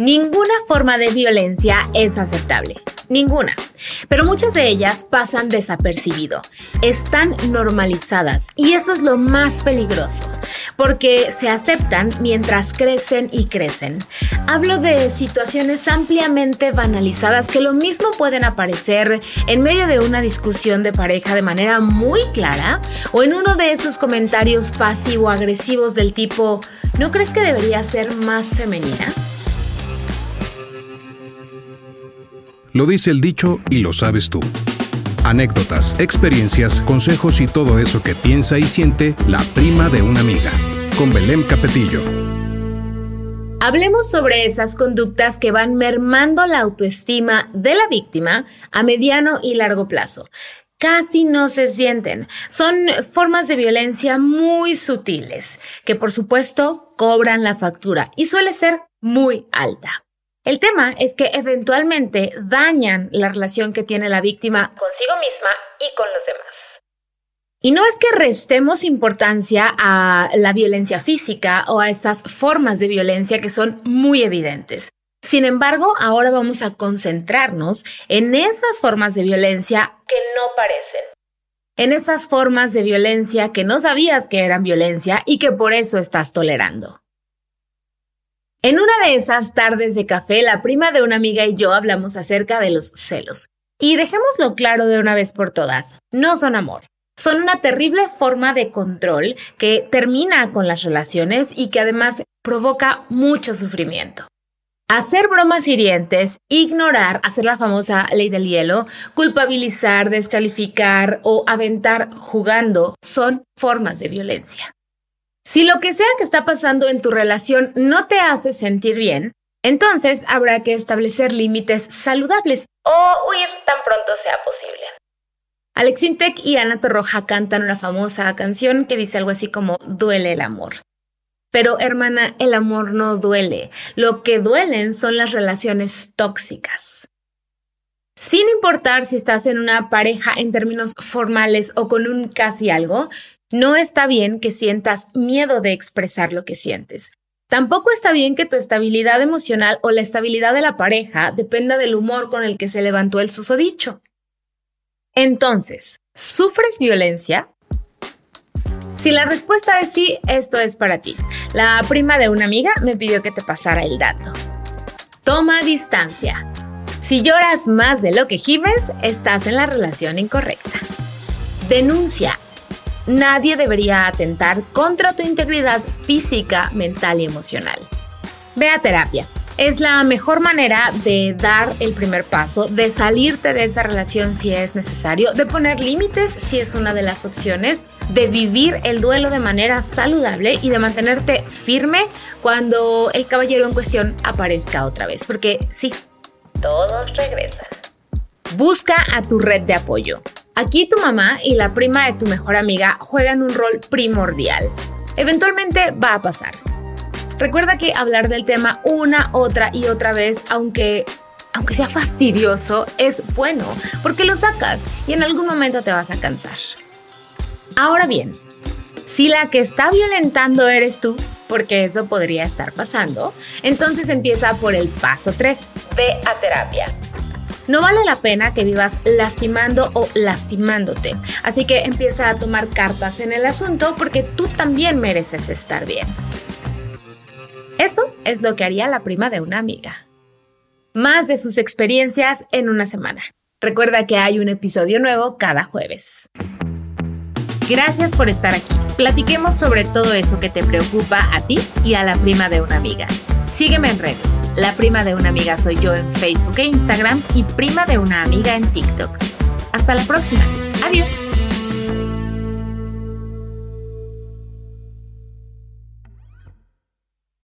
Ninguna forma de violencia es aceptable. Ninguna. Pero muchas de ellas pasan desapercibido. Están normalizadas y eso es lo más peligroso, porque se aceptan mientras crecen y crecen. Hablo de situaciones ampliamente banalizadas que lo mismo pueden aparecer en medio de una discusión de pareja de manera muy clara o en uno de esos comentarios pasivo-agresivos del tipo, ¿no crees que debería ser más femenina? Lo dice el dicho y lo sabes tú. Anécdotas, experiencias, consejos y todo eso que piensa y siente la prima de una amiga. Con Belén Capetillo. Hablemos sobre esas conductas que van mermando la autoestima de la víctima a mediano y largo plazo. Casi no se sienten. Son formas de violencia muy sutiles, que por supuesto cobran la factura y suele ser muy alta. El tema es que eventualmente dañan la relación que tiene la víctima consigo misma y con los demás. Y no es que restemos importancia a la violencia física o a esas formas de violencia que son muy evidentes. Sin embargo, ahora vamos a concentrarnos en esas formas de violencia que no parecen. En esas formas de violencia que no sabías que eran violencia y que por eso estás tolerando. En una de esas tardes de café, la prima de una amiga y yo hablamos acerca de los celos. Y dejémoslo claro de una vez por todas, no son amor. Son una terrible forma de control que termina con las relaciones y que además provoca mucho sufrimiento. Hacer bromas hirientes, ignorar, hacer la famosa ley del hielo, culpabilizar, descalificar o aventar jugando son formas de violencia. Si lo que sea que está pasando en tu relación no te hace sentir bien, entonces habrá que establecer límites saludables o huir tan pronto sea posible. Alex Intec y Ana Torroja cantan una famosa canción que dice algo así como duele el amor. Pero hermana, el amor no duele. Lo que duelen son las relaciones tóxicas. Sin importar si estás en una pareja en términos formales o con un casi algo, no está bien que sientas miedo de expresar lo que sientes. Tampoco está bien que tu estabilidad emocional o la estabilidad de la pareja dependa del humor con el que se levantó el susodicho. Entonces, ¿sufres violencia? Si la respuesta es sí, esto es para ti. La prima de una amiga me pidió que te pasara el dato. Toma distancia. Si lloras más de lo que gimes, estás en la relación incorrecta. Denuncia Nadie debería atentar contra tu integridad física, mental y emocional. Ve a terapia. Es la mejor manera de dar el primer paso, de salirte de esa relación si es necesario, de poner límites si es una de las opciones, de vivir el duelo de manera saludable y de mantenerte firme cuando el caballero en cuestión aparezca otra vez. Porque sí, todos regresan. Busca a tu red de apoyo. Aquí tu mamá y la prima de tu mejor amiga juegan un rol primordial. Eventualmente va a pasar. Recuerda que hablar del tema una, otra y otra vez, aunque aunque sea fastidioso, es bueno, porque lo sacas y en algún momento te vas a cansar. Ahora bien, si la que está violentando eres tú, porque eso podría estar pasando, entonces empieza por el paso 3. Ve a terapia. No vale la pena que vivas lastimando o lastimándote. Así que empieza a tomar cartas en el asunto porque tú también mereces estar bien. Eso es lo que haría la prima de una amiga. Más de sus experiencias en una semana. Recuerda que hay un episodio nuevo cada jueves. Gracias por estar aquí. Platiquemos sobre todo eso que te preocupa a ti y a la prima de una amiga. Sígueme en redes. La prima de una amiga soy yo en Facebook e Instagram y prima de una amiga en TikTok. Hasta la próxima. Adiós.